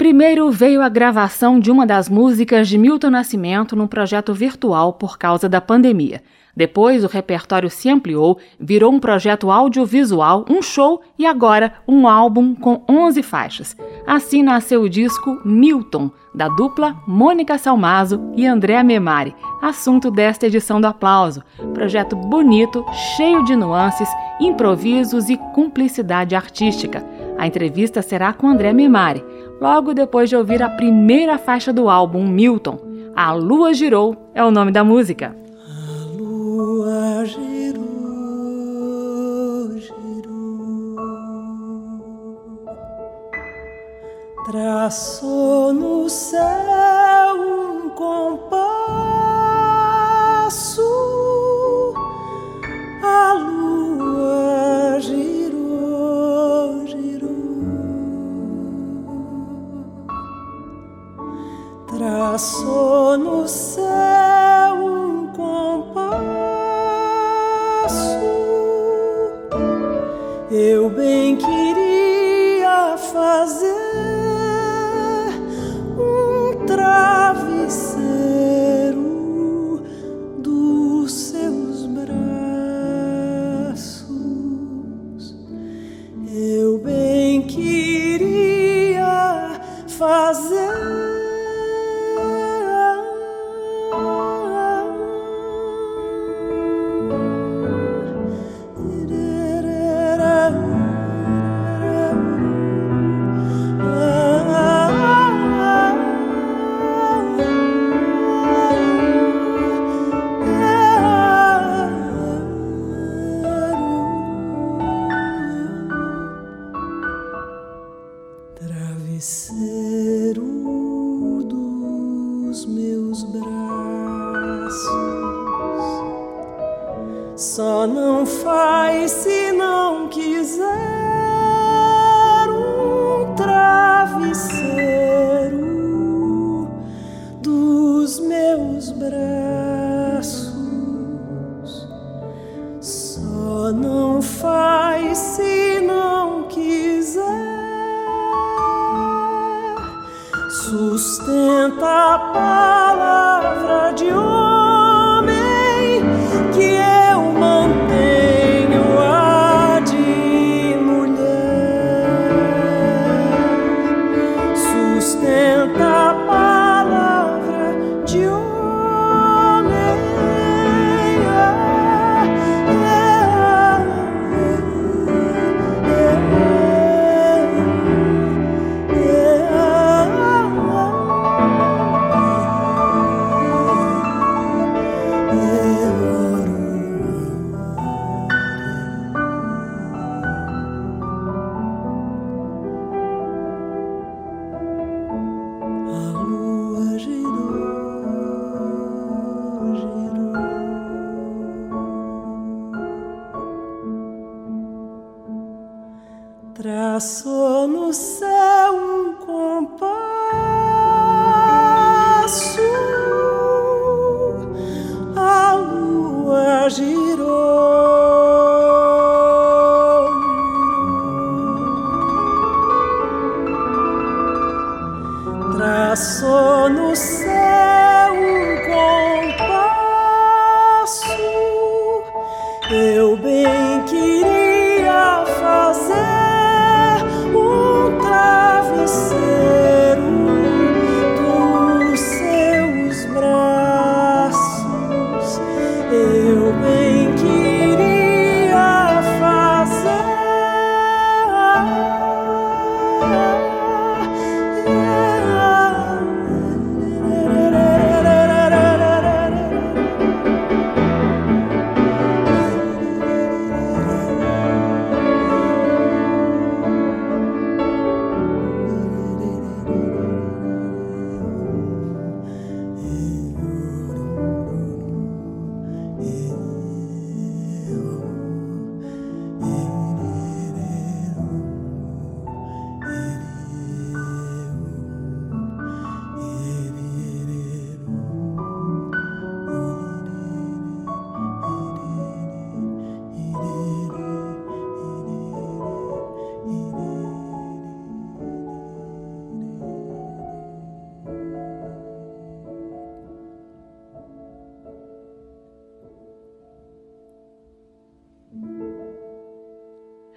Primeiro veio a gravação de uma das músicas de Milton Nascimento num projeto virtual por causa da pandemia. Depois, o repertório se ampliou, virou um projeto audiovisual, um show e agora um álbum com 11 faixas. Assim nasceu o disco Milton, da dupla Mônica Salmazo e André Memari, assunto desta edição do Aplauso. Projeto bonito, cheio de nuances, improvisos e cumplicidade artística. A entrevista será com André Memari, logo depois de ouvir a primeira faixa do álbum Milton. A Lua Girou é o nome da música. lua girou, girou, traçou no céu um compasso, a lua traçou no céu um compasso. Eu bem queria Traçou no céu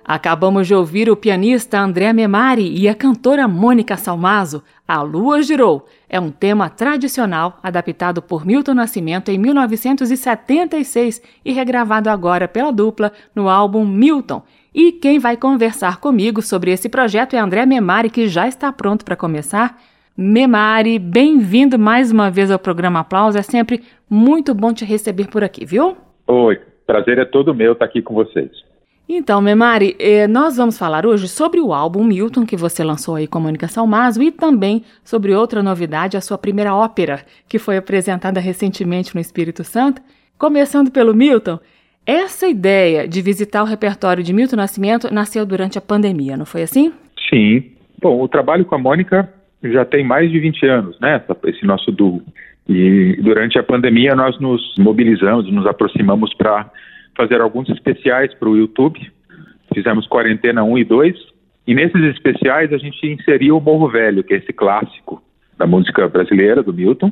Acabamos de ouvir o pianista André Memari e a cantora Mônica Salmazo. A Lua Girou é um tema tradicional adaptado por Milton Nascimento em 1976 e regravado agora pela dupla no álbum Milton. E quem vai conversar comigo sobre esse projeto é André Memari, que já está pronto para começar. Memari, bem-vindo mais uma vez ao programa Aplausos. É sempre muito bom te receber por aqui, viu? Oi, prazer é todo meu estar aqui com vocês. Então, Memari, eh, nós vamos falar hoje sobre o álbum Milton, que você lançou aí com Mônica Salmazo, e também sobre outra novidade, a sua primeira ópera, que foi apresentada recentemente no Espírito Santo. Começando pelo Milton, essa ideia de visitar o repertório de Milton Nascimento nasceu durante a pandemia, não foi assim? Sim. Bom, o trabalho com a Mônica já tem mais de 20 anos, né? Esse nosso duo. E durante a pandemia nós nos mobilizamos, nos aproximamos para fazer alguns especiais para o YouTube. Fizemos Quarentena 1 e 2. E nesses especiais a gente inseriu o Morro Velho, que é esse clássico da música brasileira, do Milton.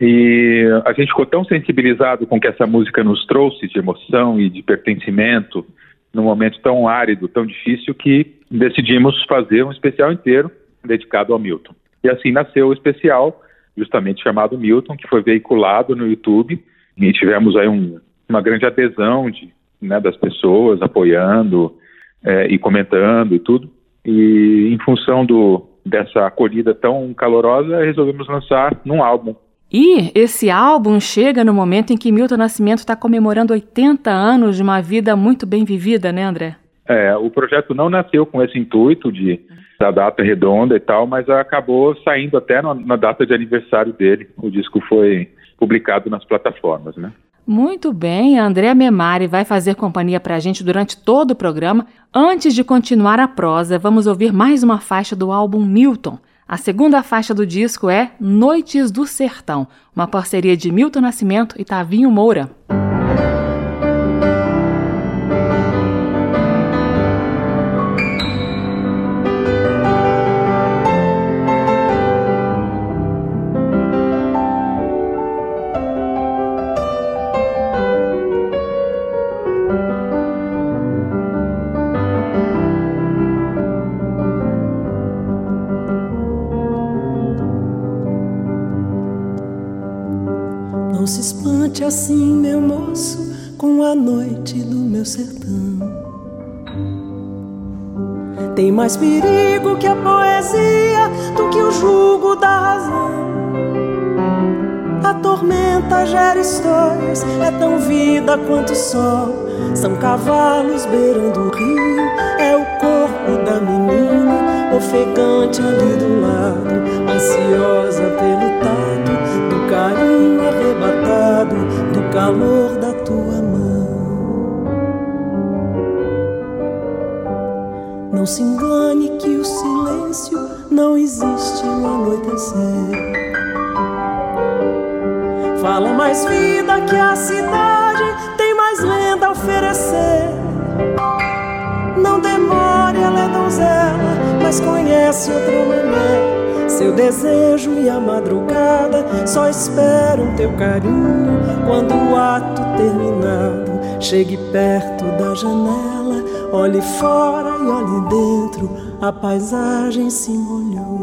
E a gente ficou tão sensibilizado com o que essa música nos trouxe de emoção e de pertencimento num momento tão árido, tão difícil, que decidimos fazer um especial inteiro dedicado ao Milton. E assim nasceu o especial, justamente chamado Milton, que foi veiculado no YouTube. E tivemos aí um, uma grande adesão de, né, das pessoas apoiando é, e comentando e tudo. E em função do, dessa acolhida tão calorosa, resolvemos lançar num álbum. E esse álbum chega no momento em que Milton Nascimento está comemorando 80 anos de uma vida muito bem vivida, né, André? É, o projeto não nasceu com esse intuito de da data redonda e tal, mas acabou saindo até no, na data de aniversário dele. O disco foi publicado nas plataformas, né? Muito bem, a Andrea Memari vai fazer companhia para a gente durante todo o programa. Antes de continuar a prosa, vamos ouvir mais uma faixa do álbum Milton. A segunda faixa do disco é Noites do Sertão, uma parceria de Milton Nascimento e Tavinho Moura. Assim, meu moço, com a noite do meu sertão. Tem mais perigo que a poesia do que o jugo da razão. A tormenta gera histórias, é tão vida quanto o sol. São cavalos beirando o rio, é o corpo da menina, ofegante ali do lado, ansiosa pelo calor da tua mão. Não se engane que o silêncio não existe no anoitecer. Fala mais vida que a cidade, tem mais lenda a oferecer. Não demore, ela é donzela, mas conhece outra mulher. Seu desejo e a madrugada só esperam teu carinho. Quando o ato terminado chegue perto da janela, olhe fora e olhe dentro, a paisagem se molhou.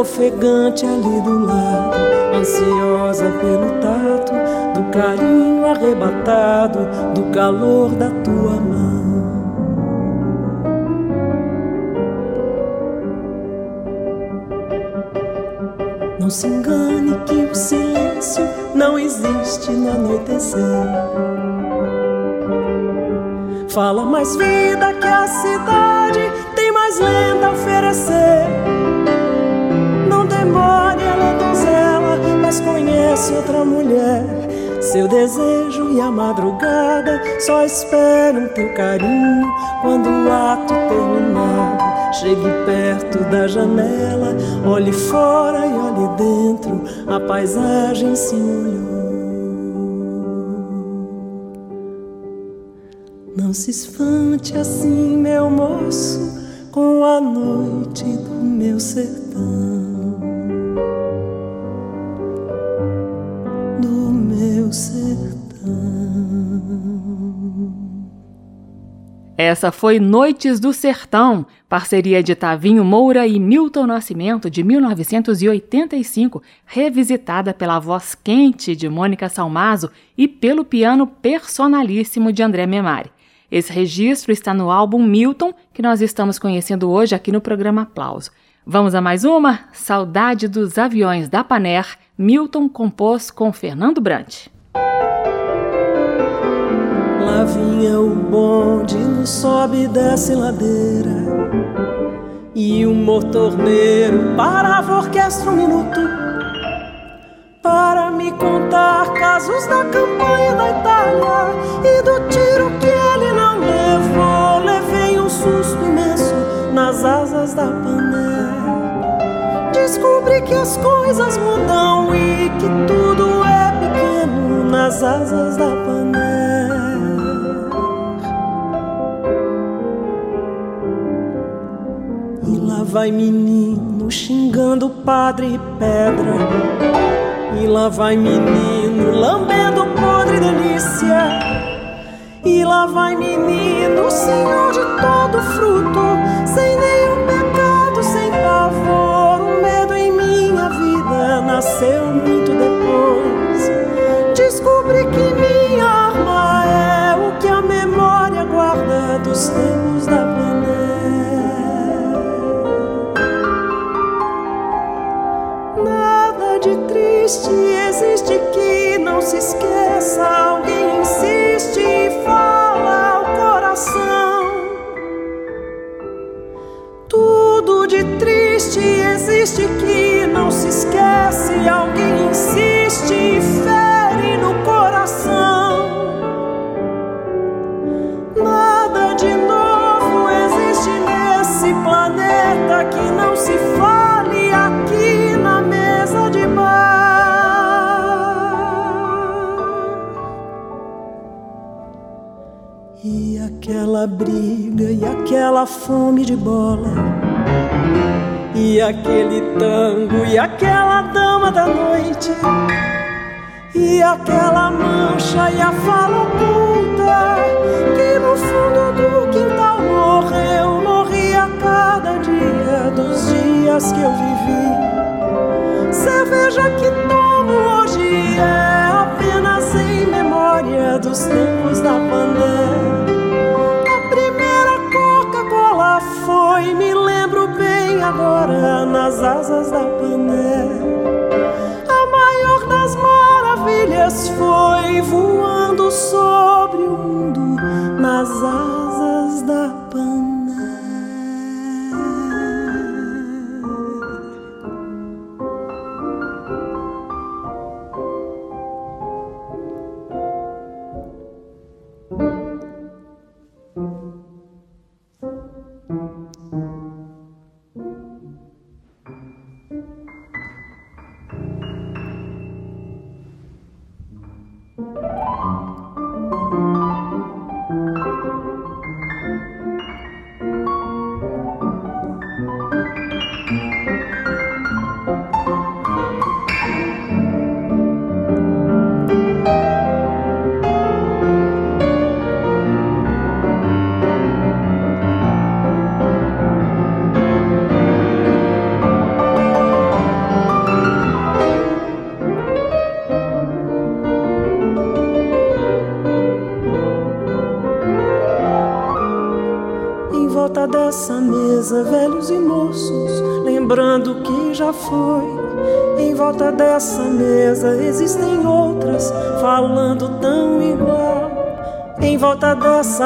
Ofegante ali do lado, ansiosa pelo tato do carinho arrebatado, do calor da tua mão. Não se engane que o silêncio não existe no anoitecer. Fala mais vida Seu desejo e a madrugada só esperam teu carinho quando o ato terminar. Chegue perto da janela, olhe fora e olhe dentro, a paisagem se molhou. Não se espante assim, meu moço, com a noite do meu sertão. Sertão. Essa foi Noites do Sertão, parceria de Tavinho Moura e Milton Nascimento, de 1985, revisitada pela voz quente de Mônica Salmazo e pelo piano personalíssimo de André Memari. Esse registro está no álbum Milton, que nós estamos conhecendo hoje aqui no programa Aplauso. Vamos a mais uma? Saudade dos Aviões da Paner, Milton compôs com Fernando Brant. Lá vinha o bonde no sobe e desce ladeira. E o motorneiro parava a orquestra um minuto Para me contar casos da campanha da Itália E do tiro que ele não levou. Levei um susto imenso nas asas da panela. Descobri que as coisas mudam e que tudo é nas asas da panela vai menino xingando padre e pedra. E lá vai menino lambendo podre delícia. E lá vai menino, senhor de todo fruto, sem nenhum pecado, sem pavor. O medo em minha vida nasceu muito triste existe que não se esquece. Alguém insiste e fere no coração. Nada de novo existe nesse planeta que não se fale aqui na mesa de bar. aquela briga e aquela fome de bola. E aquele tango e aquela dama da noite. E aquela mancha e a fala oculta que no fundo do quintal morreu, morri a cada dia dos dias que eu vivi. Cerveja que tomo hoje é apenas em memória dos tempos da panela foi, me lembro bem agora, nas asas da panela.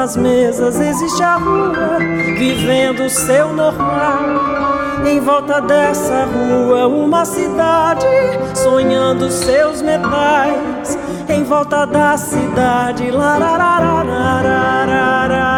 Dessas mesas existe a rua vivendo o seu normal. Em volta dessa rua, uma cidade sonhando seus metais. Em volta da cidade, larararararararararara.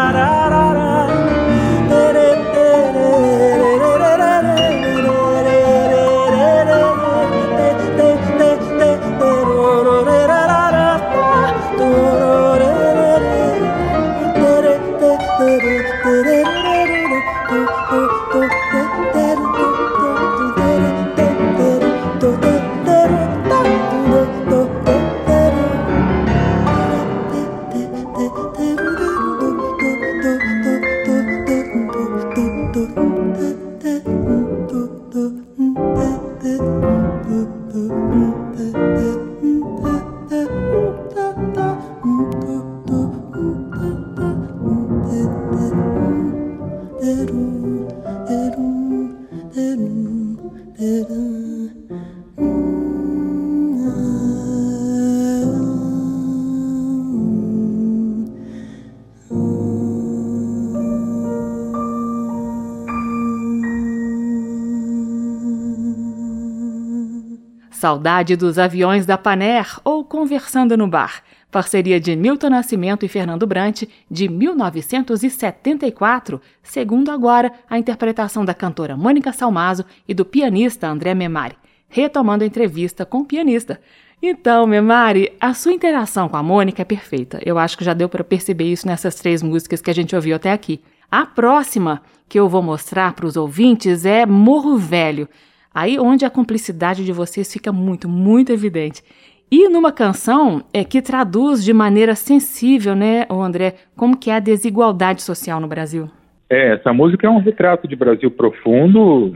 Saudade dos aviões da Paner ou Conversando no Bar, parceria de Milton Nascimento e Fernando Brant, de 1974, segundo agora a interpretação da cantora Mônica Salmazo e do pianista André Memari, retomando a entrevista com o pianista. Então, Memari, a sua interação com a Mônica é perfeita. Eu acho que já deu para perceber isso nessas três músicas que a gente ouviu até aqui. A próxima que eu vou mostrar para os ouvintes é Morro Velho, Aí onde a cumplicidade de vocês fica muito, muito evidente. E numa canção é que traduz de maneira sensível, né, André, como que é a desigualdade social no Brasil. É, essa música é um retrato de Brasil profundo,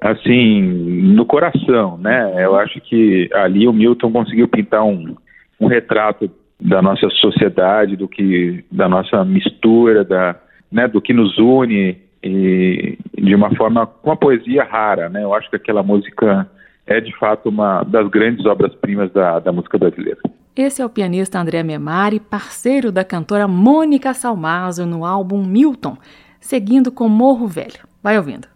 assim, no coração, né? Eu acho que ali o Milton conseguiu pintar um, um retrato da nossa sociedade, do que da nossa mistura, da, né, do que nos une e de uma forma com a poesia rara, né? Eu acho que aquela música é de fato uma das grandes obras-primas da, da música brasileira. Esse é o pianista André Memari, parceiro da cantora Mônica Salmazo no álbum Milton, seguindo com Morro Velho. Vai ouvindo.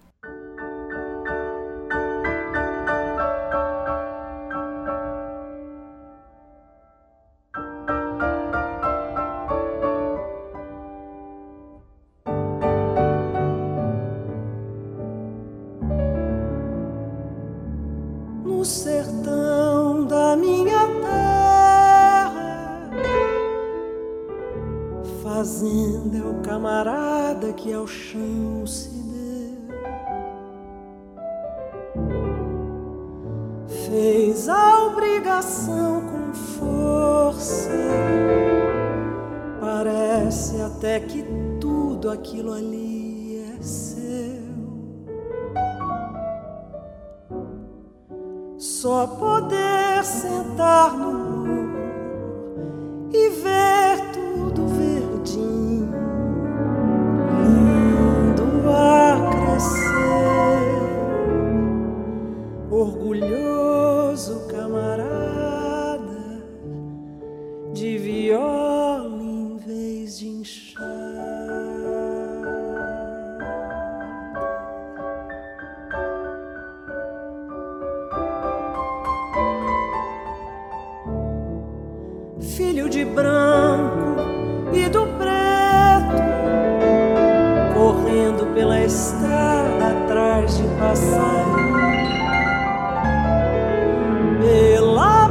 filho de branco e do preto, correndo pela estrada atrás de passar. pela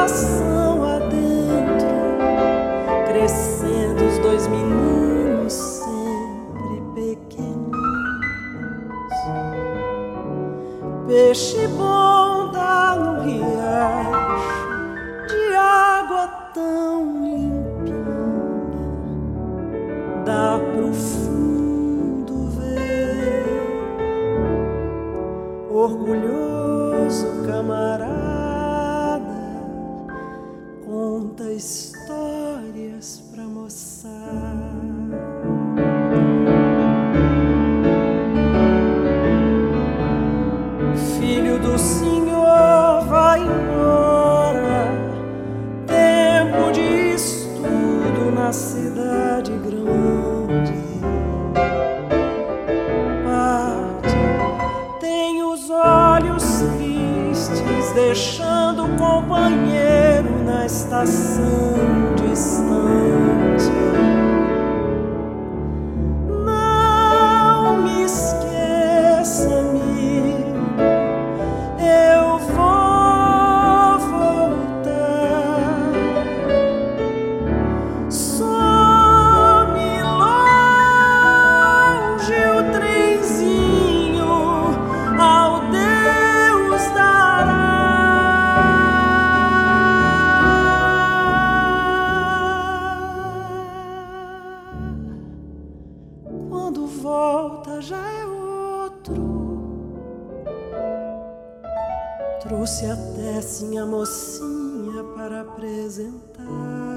plantação adentro, crescendo os dois meninos sempre pequenos, peixe bom. orgulhoso. volta já é outro. Trouxe até sim a mocinha para apresentar.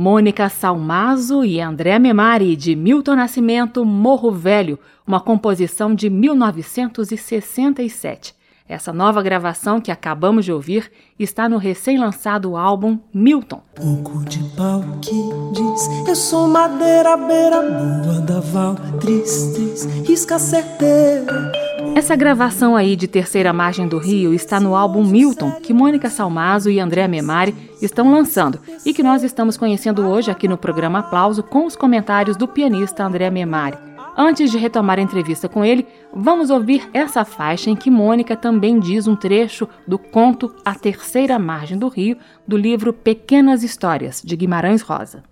Mônica Salmazo e André Memari, de Milton Nascimento, Morro Velho, uma composição de 1967. Essa nova gravação que acabamos de ouvir está no recém-lançado álbum Milton. Pouco de pau que diz, eu sou madeira beira boa da val, risca certeira essa gravação aí de Terceira Margem do Rio está no álbum Milton, que Mônica Salmazo e André Memari estão lançando e que nós estamos conhecendo hoje aqui no programa Aplauso com os comentários do pianista André Memari. Antes de retomar a entrevista com ele, vamos ouvir essa faixa em que Mônica também diz um trecho do conto A Terceira Margem do Rio, do livro Pequenas Histórias, de Guimarães Rosa.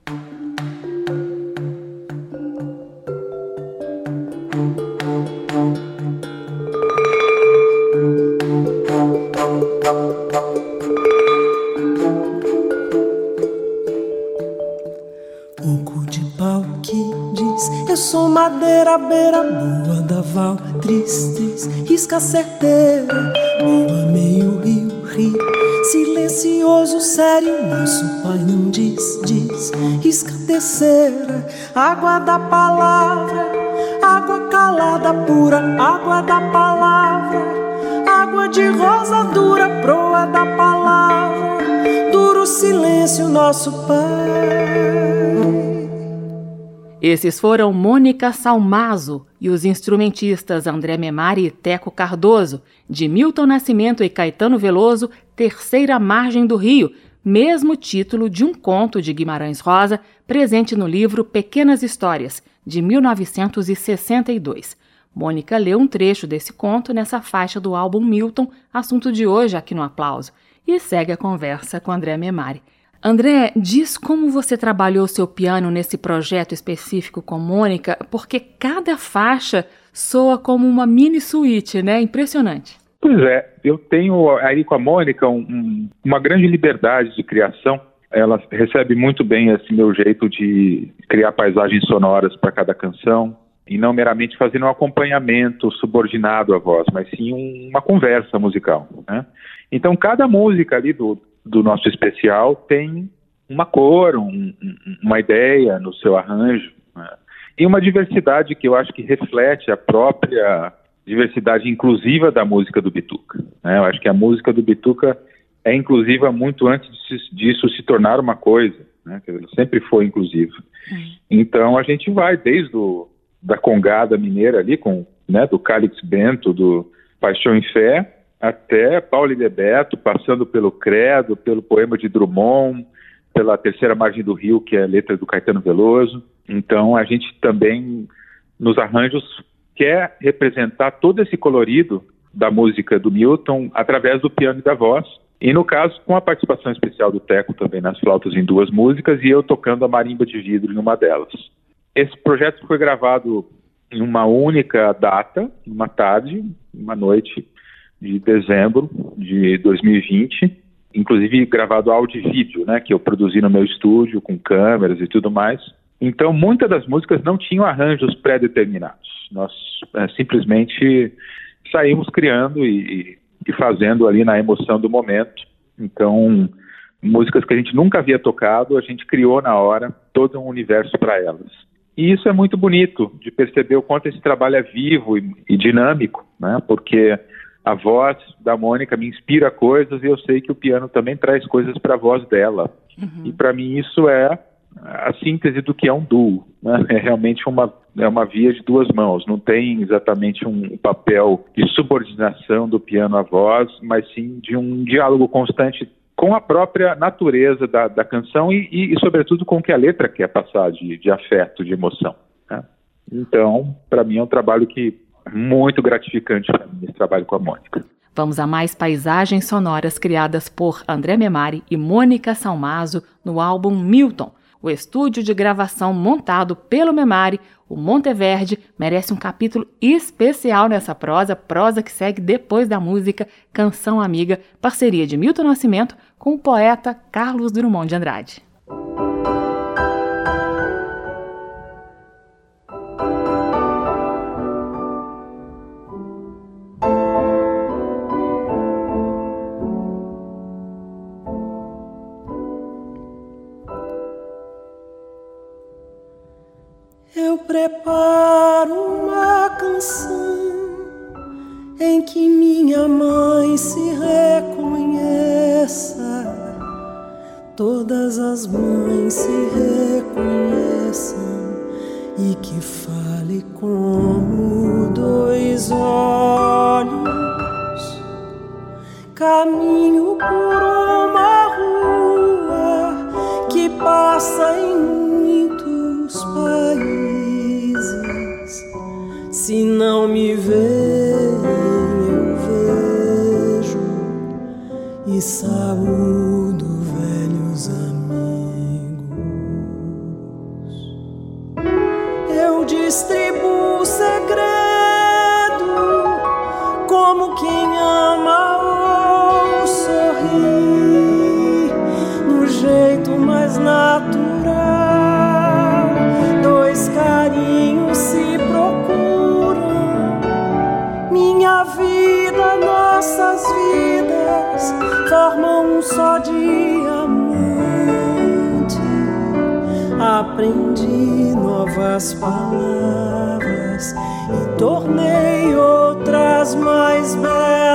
Sou madeira beira boa da val tristes risca certeira boa meio rio rio silencioso sério nosso pai não diz diz risca terceira água da palavra água calada pura água da palavra de rosa dura proa da palavra duro silêncio nosso pai Esses foram Mônica Salmazo e os instrumentistas André Memari e Teco Cardoso, de Milton Nascimento e Caetano Veloso, Terceira Margem do Rio, mesmo título de um conto de Guimarães Rosa, presente no livro Pequenas Histórias, de 1962. Mônica leu um trecho desse conto nessa faixa do álbum Milton, assunto de hoje aqui no Aplauso, e segue a conversa com André Memari. André, diz como você trabalhou seu piano nesse projeto específico com Mônica, porque cada faixa soa como uma mini suíte, né? Impressionante. Pois é, eu tenho aí com a Mônica um, uma grande liberdade de criação. Ela recebe muito bem esse meu jeito de criar paisagens sonoras para cada canção e não meramente fazendo um acompanhamento subordinado à voz, mas sim uma conversa musical. Né? Então, cada música ali do, do nosso especial tem uma cor, um, uma ideia no seu arranjo. Né? E uma diversidade que eu acho que reflete a própria diversidade inclusiva da música do Bituca. Né? Eu acho que a música do Bituca é inclusiva muito antes disso se tornar uma coisa. Né? Sempre foi inclusiva. Então a gente vai desde o, da Congada Mineira ali, com, né, do Calix Bento, do Paixão em Fé, até Paulo Beto, passando pelo Credo, pelo poema de Drummond, pela Terceira Margem do Rio, que é a letra do Caetano Veloso. Então, a gente também, nos arranjos, quer representar todo esse colorido da música do Milton através do piano e da voz. E no caso, com a participação especial do Teco também nas flautas em duas músicas e eu tocando a marimba de vidro em uma delas. Esse projeto foi gravado em uma única data, uma tarde, uma noite, de dezembro de 2020, inclusive gravado áudio e vídeo, né, que eu produzi no meu estúdio com câmeras e tudo mais. Então, muitas das músicas não tinham arranjos pré-determinados. Nós é, simplesmente saímos criando e, e fazendo ali na emoção do momento. Então, músicas que a gente nunca havia tocado, a gente criou na hora todo um universo para elas. E isso é muito bonito de perceber o quanto esse trabalho é vivo e, e dinâmico, né? Porque a voz da Mônica me inspira coisas e eu sei que o piano também traz coisas para a voz dela. Uhum. E para mim isso é a síntese do que é um duo. Né? É realmente uma, é uma via de duas mãos. Não tem exatamente um papel de subordinação do piano à voz, mas sim de um diálogo constante com a própria natureza da, da canção e, e, e, sobretudo, com o que a letra quer passar de, de afeto, de emoção. Né? Então, para mim, é um trabalho que muito gratificante para mim esse trabalho com a Mônica. Vamos a mais paisagens sonoras criadas por André Memari e Mônica Salmazo no álbum Milton. O estúdio de gravação montado pelo Memari, o Monteverde, merece um capítulo especial nessa prosa, prosa que segue depois da música Canção Amiga, parceria de Milton Nascimento com o poeta Carlos Drummond de Andrade. Aprendi novas palavras e tornei outras mais belas.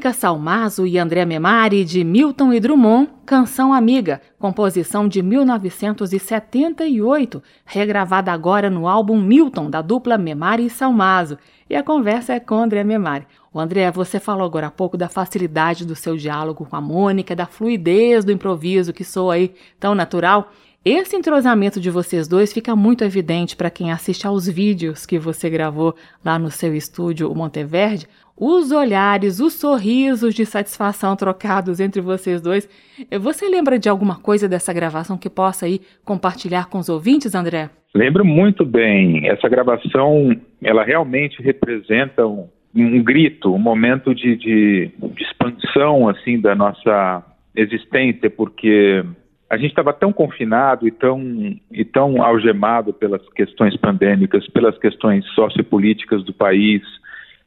Mônica Salmazo e André Memari, de Milton e Drummond, Canção Amiga, composição de 1978, regravada agora no álbum Milton, da dupla Memari e Salmazo. E a conversa é com André Memari. O André, você falou agora há pouco da facilidade do seu diálogo com a Mônica, da fluidez do improviso que soa aí tão natural. Esse entrosamento de vocês dois fica muito evidente para quem assiste aos vídeos que você gravou lá no seu estúdio, Monteverde, os olhares, os sorrisos de satisfação trocados entre vocês dois. Você lembra de alguma coisa dessa gravação que possa aí compartilhar com os ouvintes, André? Lembro muito bem. Essa gravação, ela realmente representa um, um grito, um momento de, de, de expansão assim da nossa existência, porque a gente estava tão confinado e tão, e tão algemado pelas questões pandêmicas, pelas questões sociopolíticas do país,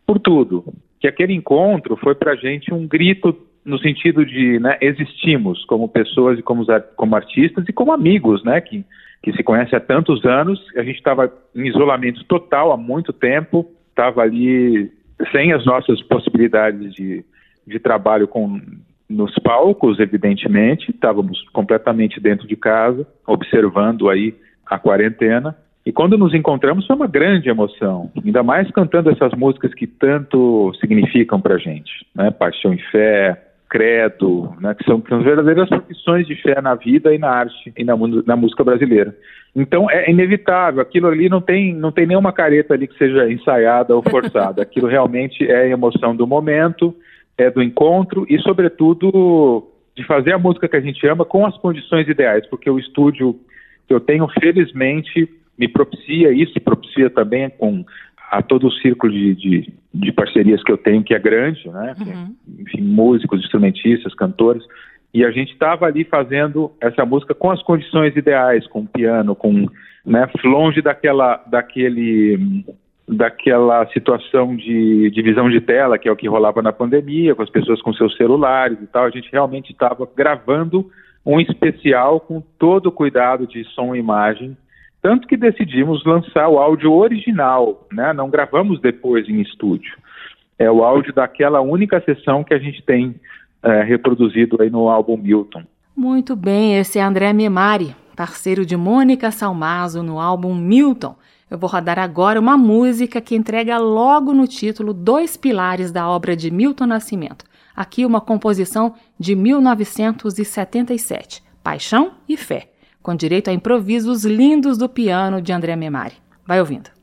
por tudo. Que aquele encontro foi para a gente um grito no sentido de né, existimos como pessoas e como, como artistas e como amigos, né, que, que se conhecem há tantos anos. A gente estava em isolamento total há muito tempo, estava ali sem as nossas possibilidades de, de trabalho com, nos palcos, evidentemente, estávamos completamente dentro de casa, observando aí a quarentena. E quando nos encontramos foi uma grande emoção, ainda mais cantando essas músicas que tanto significam para a gente, né? Paixão e Fé, Credo, né? que, são, que são verdadeiras profissões de fé na vida e na arte e na, na música brasileira. Então é inevitável, aquilo ali não tem, não tem nenhuma careta ali que seja ensaiada ou forçada, aquilo realmente é a emoção do momento, é do encontro e, sobretudo, de fazer a música que a gente ama com as condições ideais, porque o estúdio que eu tenho, felizmente, me propicia isso, propicia também com a todo o círculo de, de, de, parcerias que eu tenho, que é grande, né? Uhum. Enfim, músicos, instrumentistas, cantores. E a gente estava ali fazendo essa música com as condições ideais, com piano, com né, longe daquela, daquele, daquela situação de divisão de tela, que é o que rolava na pandemia, com as pessoas com seus celulares e tal. A gente realmente estava gravando um especial com todo o cuidado de som e imagem tanto que decidimos lançar o áudio original, né? não gravamos depois em estúdio. É o áudio daquela única sessão que a gente tem é, reproduzido aí no álbum Milton. Muito bem, esse é André Memari, parceiro de Mônica Salmazo no álbum Milton. Eu vou rodar agora uma música que entrega logo no título dois pilares da obra de Milton Nascimento. Aqui uma composição de 1977, Paixão e Fé, com direito a improvisos lindos do piano de André Memari. Vai ouvindo.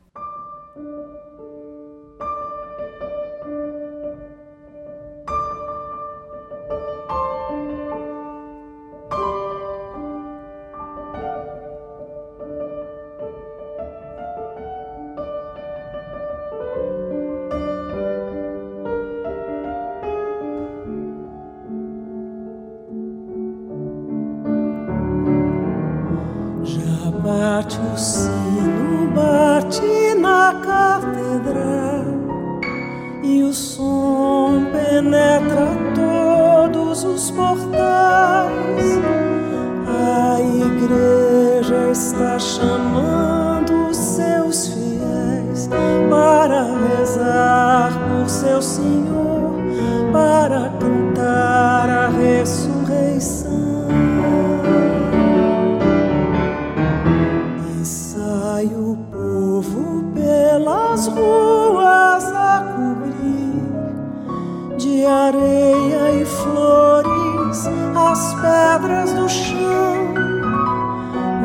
nas pedras do chão,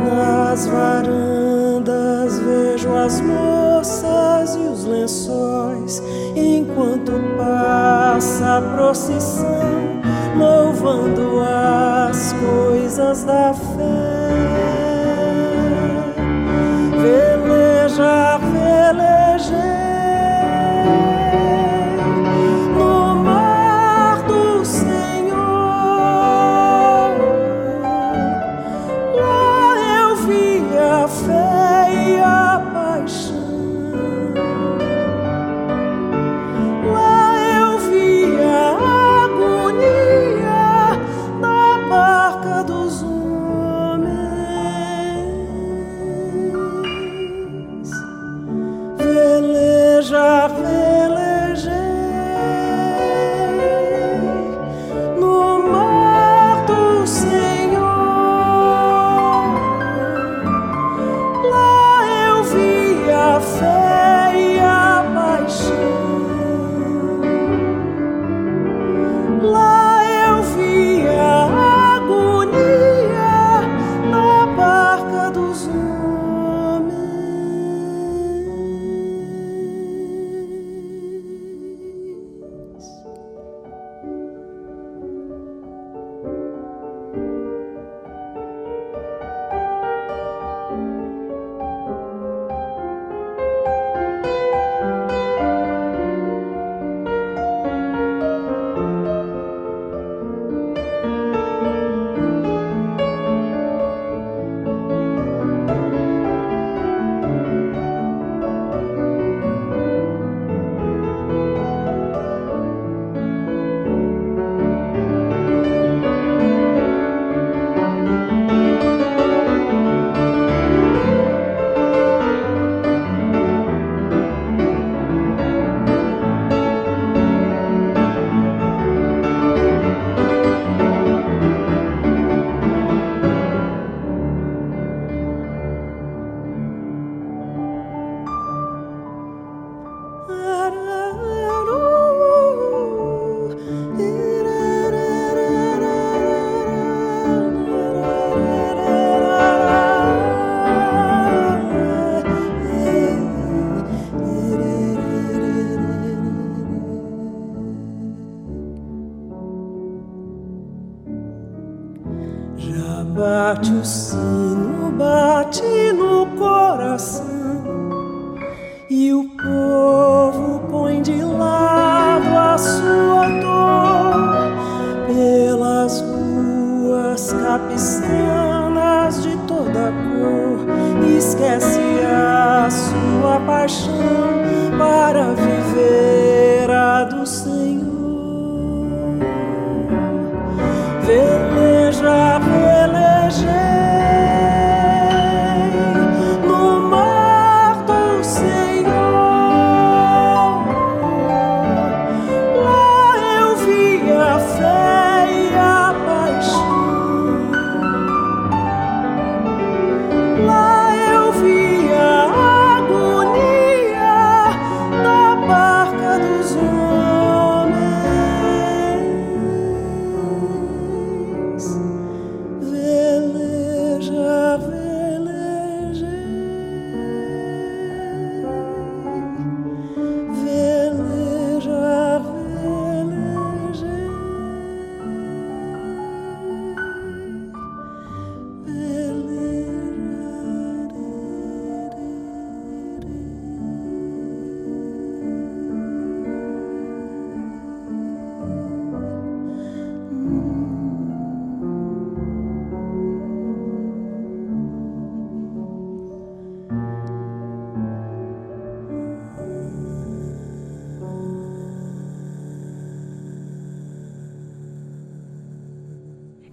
nas varandas vejo as moças e os lençóis, enquanto passa a procissão, louvando as coisas da fé. Velejar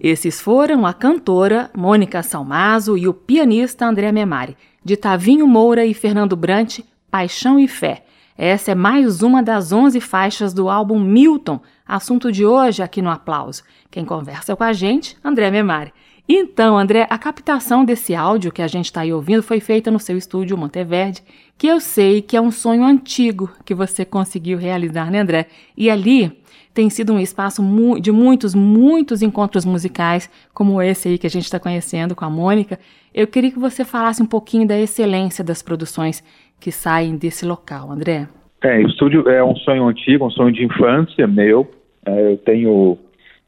Esses foram a cantora Mônica Salmazo e o pianista André Memari, de Tavinho Moura e Fernando Brant, Paixão e Fé. Essa é mais uma das 11 faixas do álbum Milton, assunto de hoje aqui no Aplauso. Quem conversa com a gente, André Memari. Então, André, a captação desse áudio que a gente está aí ouvindo foi feita no seu estúdio Monteverde, que eu sei que é um sonho antigo que você conseguiu realizar, né, André? E ali tem sido um espaço de muitos, muitos encontros musicais, como esse aí que a gente está conhecendo com a Mônica. Eu queria que você falasse um pouquinho da excelência das produções que saem desse local, André. É, o estúdio é um sonho antigo, um sonho de infância meu. É, eu tenho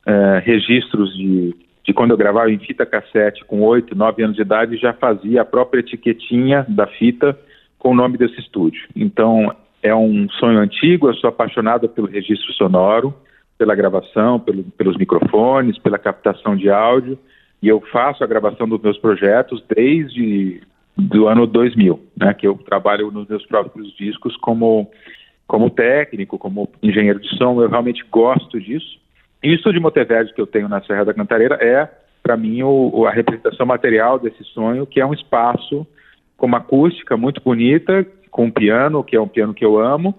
é, registros de de quando eu gravava em fita cassete com 8, 9 anos de idade, já fazia a própria etiquetinha da fita com o nome desse estúdio. Então, é um sonho antigo, eu sou apaixonado pelo registro sonoro, pela gravação, pelo, pelos microfones, pela captação de áudio, e eu faço a gravação dos meus projetos desde do ano 2000, né, que eu trabalho nos meus próprios discos como como técnico, como engenheiro de som, eu realmente gosto disso. E o estúdio Monteverde que eu tenho na Serra da Cantareira é, para mim, o, a representação material desse sonho, que é um espaço com uma acústica muito bonita, com um piano, que é um piano que eu amo,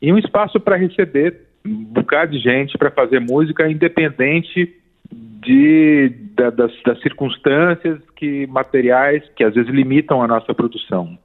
e um espaço para receber um bocado de gente para fazer música independente de, da, das, das, circunstâncias que materiais que às vezes limitam a nossa produção.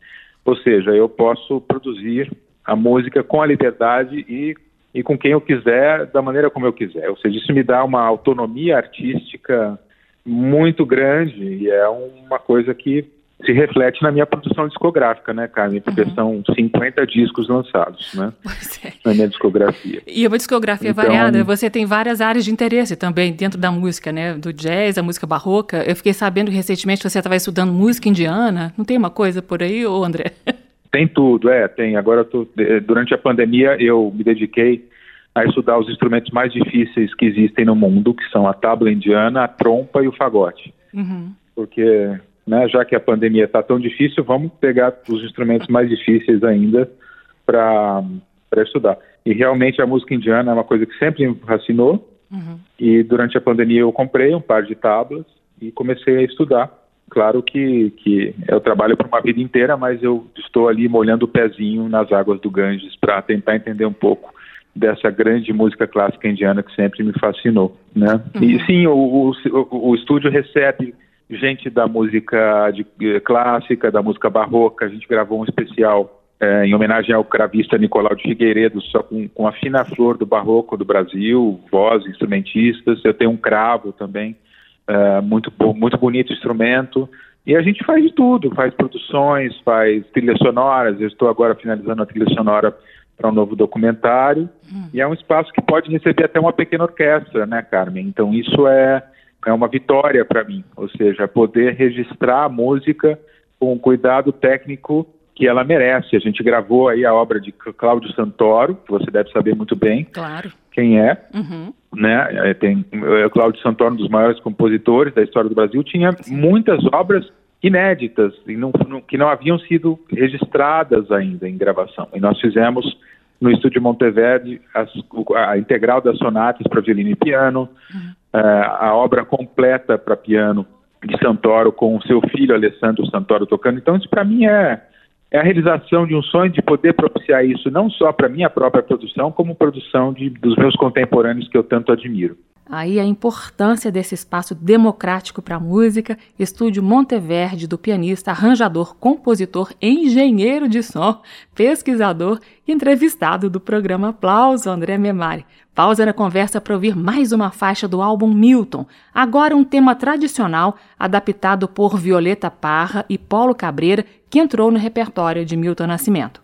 Ou seja, eu posso produzir a música com a liberdade e e com quem eu quiser, da maneira como eu quiser. Ou seja, isso me dá uma autonomia artística muito grande e é uma coisa que se reflete na minha produção discográfica, né, Carmen? Porque uhum. são 50 discos lançados, né? É. Na minha discografia. E uma discografia então, variada, você tem várias áreas de interesse também dentro da música, né? Do jazz, a música barroca. Eu fiquei sabendo recentemente que você estava estudando música indiana. Não tem uma coisa por aí, ô André? Tem tudo, é, tem. Agora, tô, durante a pandemia, eu me dediquei a estudar os instrumentos mais difíceis que existem no mundo, que são a tábua indiana, a trompa e o fagote. Uhum. Porque, né, já que a pandemia está tão difícil, vamos pegar os instrumentos mais difíceis ainda para estudar. E realmente a música indiana é uma coisa que sempre me fascinou. Uhum. E durante a pandemia eu comprei um par de tábuas e comecei a estudar. Claro que, que eu trabalho por uma vida inteira, mas eu estou ali molhando o pezinho nas águas do Ganges para tentar entender um pouco dessa grande música clássica indiana que sempre me fascinou, né? Uhum. E sim, o, o, o, estúdio recebe gente da música de, eh, clássica, da música barroca. A gente gravou um especial é, em homenagem ao cravista Nicolau de Figueiredo, só com, com a fina flor do barroco do Brasil, voz, instrumentistas. Eu tenho um cravo também é, muito, muito bonito instrumento. E a gente faz de tudo, faz produções, faz trilhas sonoras. Eu estou agora finalizando a trilha sonora para um novo documentário. Hum. E é um espaço que pode receber até uma pequena orquestra, né, Carmen? Então isso é, é uma vitória para mim. Ou seja, poder registrar a música com o cuidado técnico que ela merece. A gente gravou aí a obra de Cláudio Santoro, que você deve saber muito bem claro. quem é. Uhum. Né? É, tem, é, o Cláudio Santoro, um dos maiores compositores da história do Brasil, tinha muitas obras inéditas e não, não, que não haviam sido registradas ainda em gravação. E nós fizemos no estúdio Monteverde as, a integral das sonatas para violino e piano, uhum. Uh, a obra completa para piano de Santoro com o seu filho Alessandro Santoro tocando. Então isso para mim é é a realização de um sonho de poder propiciar isso não só para minha própria produção, como produção de, dos meus contemporâneos que eu tanto admiro. Aí a importância desse espaço democrático para a música, estúdio Monteverde do pianista, arranjador, compositor, engenheiro de som, pesquisador e entrevistado do programa Aplauso, André Memari. Pausa na conversa para ouvir mais uma faixa do álbum Milton, agora um tema tradicional adaptado por Violeta Parra e Paulo Cabreira, que entrou no repertório de Milton Nascimento.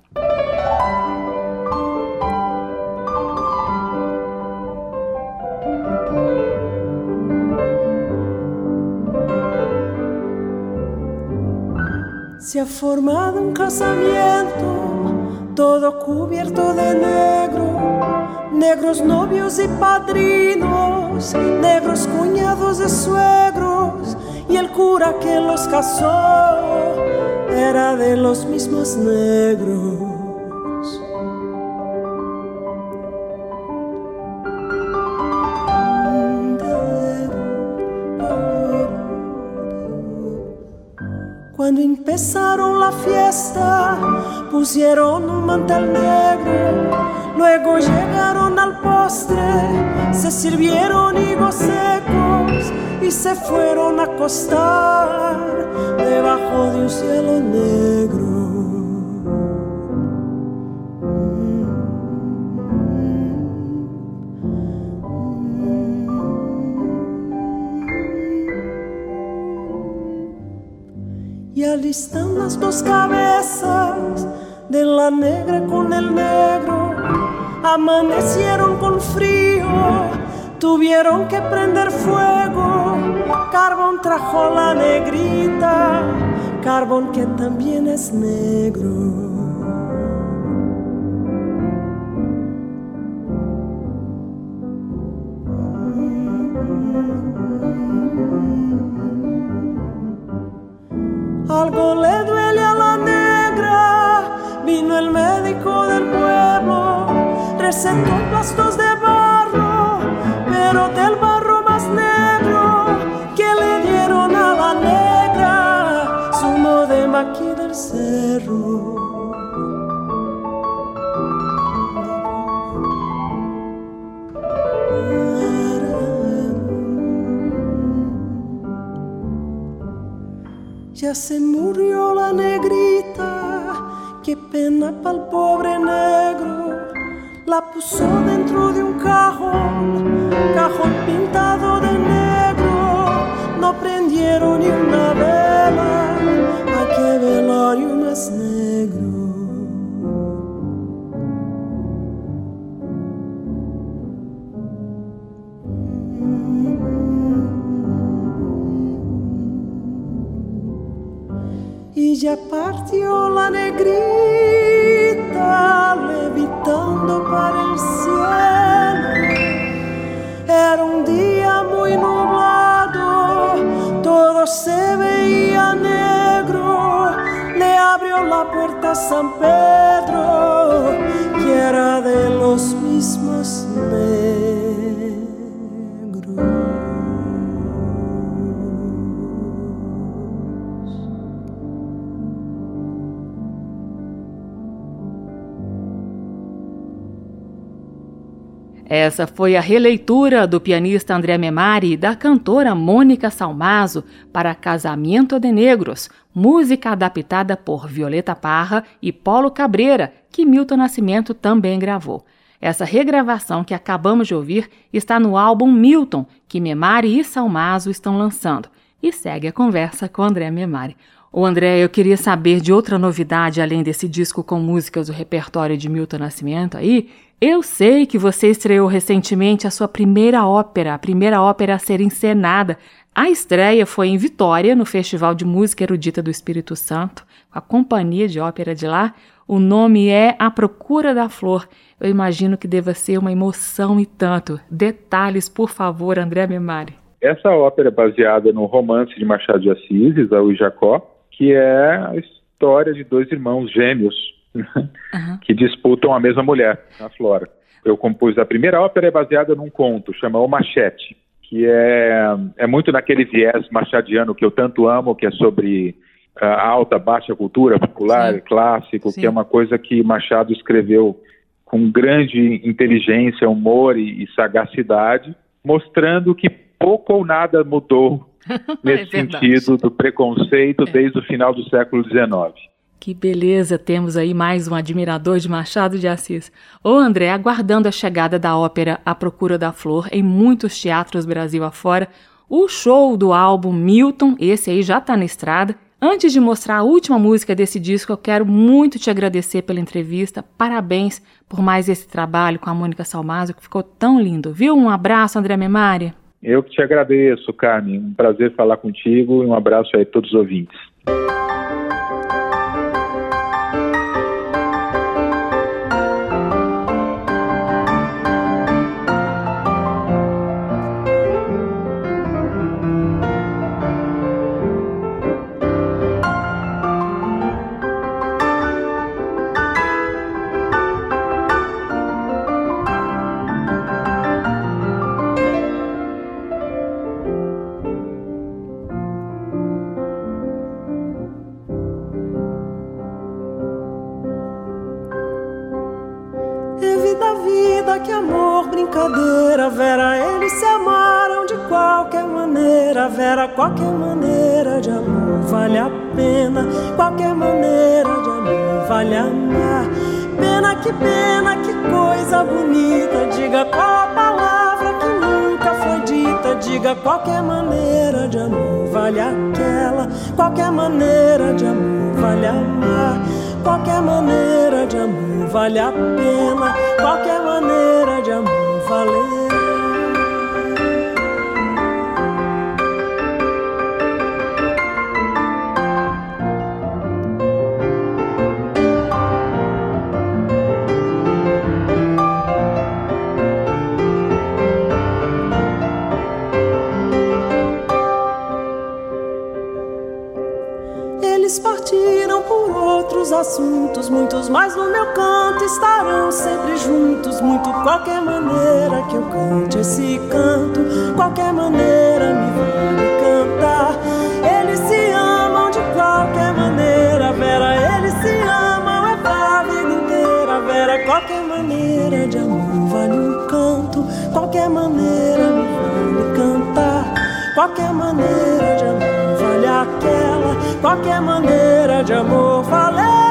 Se ha formado un casamiento, todo cubierto de negro, negros novios y padrinos, negros cuñados de suegros, y el cura que los casó era de los mismos negros. Cuando empezaron la fiesta, pusieron un mantel negro, luego llegaron al postre, se sirvieron higos secos y se fueron a acostar debajo de un cielo negro. Y las dos cabezas de la negra con el negro. Amanecieron con frío, tuvieron que prender fuego. Carbón trajo la negrita, carbón que también es negro. Algo le duele a la negra. Vino el médico del pueblo, recetó plastos de barro, pero del barro más negro que le dieron a la negra, sumo de maqui del cerro. Se murió la negrita, qué pena para el pobre negro. La puso dentro de un cajón, cajón pintado de negro. No prendieron ni una vela, negrita levitando para el cielo. Era un día muy nublado, todo se veía negro. Le abrió la puerta San Pedro, que era de los Essa foi a releitura do pianista André Memari e da cantora Mônica Salmazo para Casamento de Negros, música adaptada por Violeta Parra e Paulo Cabreira, que Milton Nascimento também gravou. Essa regravação que acabamos de ouvir está no álbum Milton, que Memari e Salmazo estão lançando. E segue a conversa com André Memari. O André, eu queria saber de outra novidade além desse disco com músicas do repertório de Milton Nascimento aí. Eu sei que você estreou recentemente a sua primeira ópera, a primeira ópera a ser encenada. A estreia foi em Vitória, no Festival de Música Erudita do Espírito Santo, a companhia de ópera de lá. O nome é A Procura da Flor. Eu imagino que deva ser uma emoção e tanto. Detalhes, por favor, André Memari. Essa ópera é baseada no romance de Machado de Assis, Isaú e Jacó, que é a história de dois irmãos gêmeos uhum. que disputam a mesma mulher, a Flora. Eu compus a primeira ópera é baseada num conto, chama O Machete, que é, é muito naquele viés machadiano que eu tanto amo, que é sobre a alta, baixa cultura popular, Sim. clássico, Sim. que é uma coisa que Machado escreveu com grande inteligência, humor e, e sagacidade, mostrando que pouco ou nada mudou nesse é sentido do preconceito é. desde o final do século XIX. Que beleza, temos aí mais um admirador de Machado de Assis. Ô André, aguardando a chegada da ópera A Procura da Flor em muitos teatros Brasil afora, o show do álbum Milton, esse aí já está na estrada. Antes de mostrar a última música desse disco, eu quero muito te agradecer pela entrevista. Parabéns por mais esse trabalho com a Mônica Salmazo, que ficou tão lindo, viu? Um abraço, André Memária. Eu que te agradeço, Carmen. Um prazer falar contigo e um abraço aí a todos os ouvintes. Maneira. Vera, qualquer maneira de amor vale a pena. Qualquer maneira de amor vale amar. Pena que pena, que coisa bonita. Diga qual a palavra que nunca foi dita. Diga qualquer maneira de amor vale aquela. Qualquer maneira de amor vale amar. Qualquer maneira de amor vale a pena. Qualquer assuntos, muitos mais no meu canto estarão sempre juntos. Muito qualquer maneira que eu cante esse canto, qualquer maneira me vale cantar. Eles se amam de qualquer maneira, Vera, eles se amam, é pra vida inteira, Vera. Qualquer maneira de amor vale um canto, qualquer maneira me vale cantar, qualquer maneira de amor vale aquela, qualquer maneira de amor vale.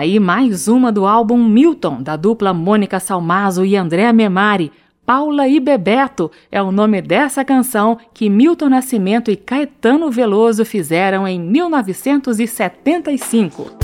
Aí mais uma do álbum Milton, da dupla Mônica Salmazo e André Memari. Paula e Bebeto é o nome dessa canção que Milton Nascimento e Caetano Veloso fizeram em 1975.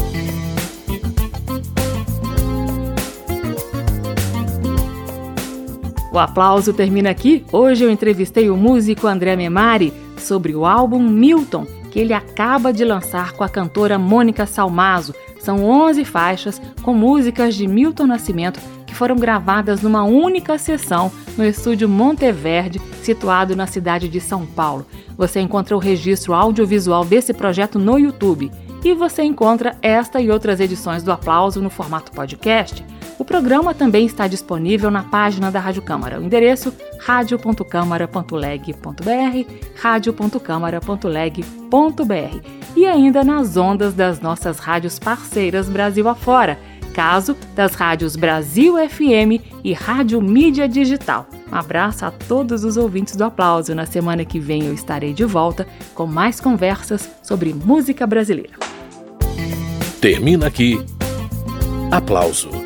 O aplauso termina aqui. Hoje eu entrevistei o músico André Memari sobre o álbum Milton, que ele acaba de lançar com a cantora Mônica Salmazo são 11 faixas com músicas de Milton Nascimento que foram gravadas numa única sessão no estúdio Monteverde, situado na cidade de São Paulo. Você encontra o registro audiovisual desse projeto no YouTube. E você encontra esta e outras edições do Aplauso no formato podcast. O programa também está disponível na página da Rádio Câmara. O endereço radio.câmara.leg.br, radio.câmara.leg.br e ainda nas ondas das nossas rádios parceiras Brasil afora, caso das rádios Brasil FM e Rádio Mídia Digital. Um abraço a todos os ouvintes do Aplauso. Na semana que vem eu estarei de volta com mais conversas sobre música brasileira. Termina aqui Aplauso.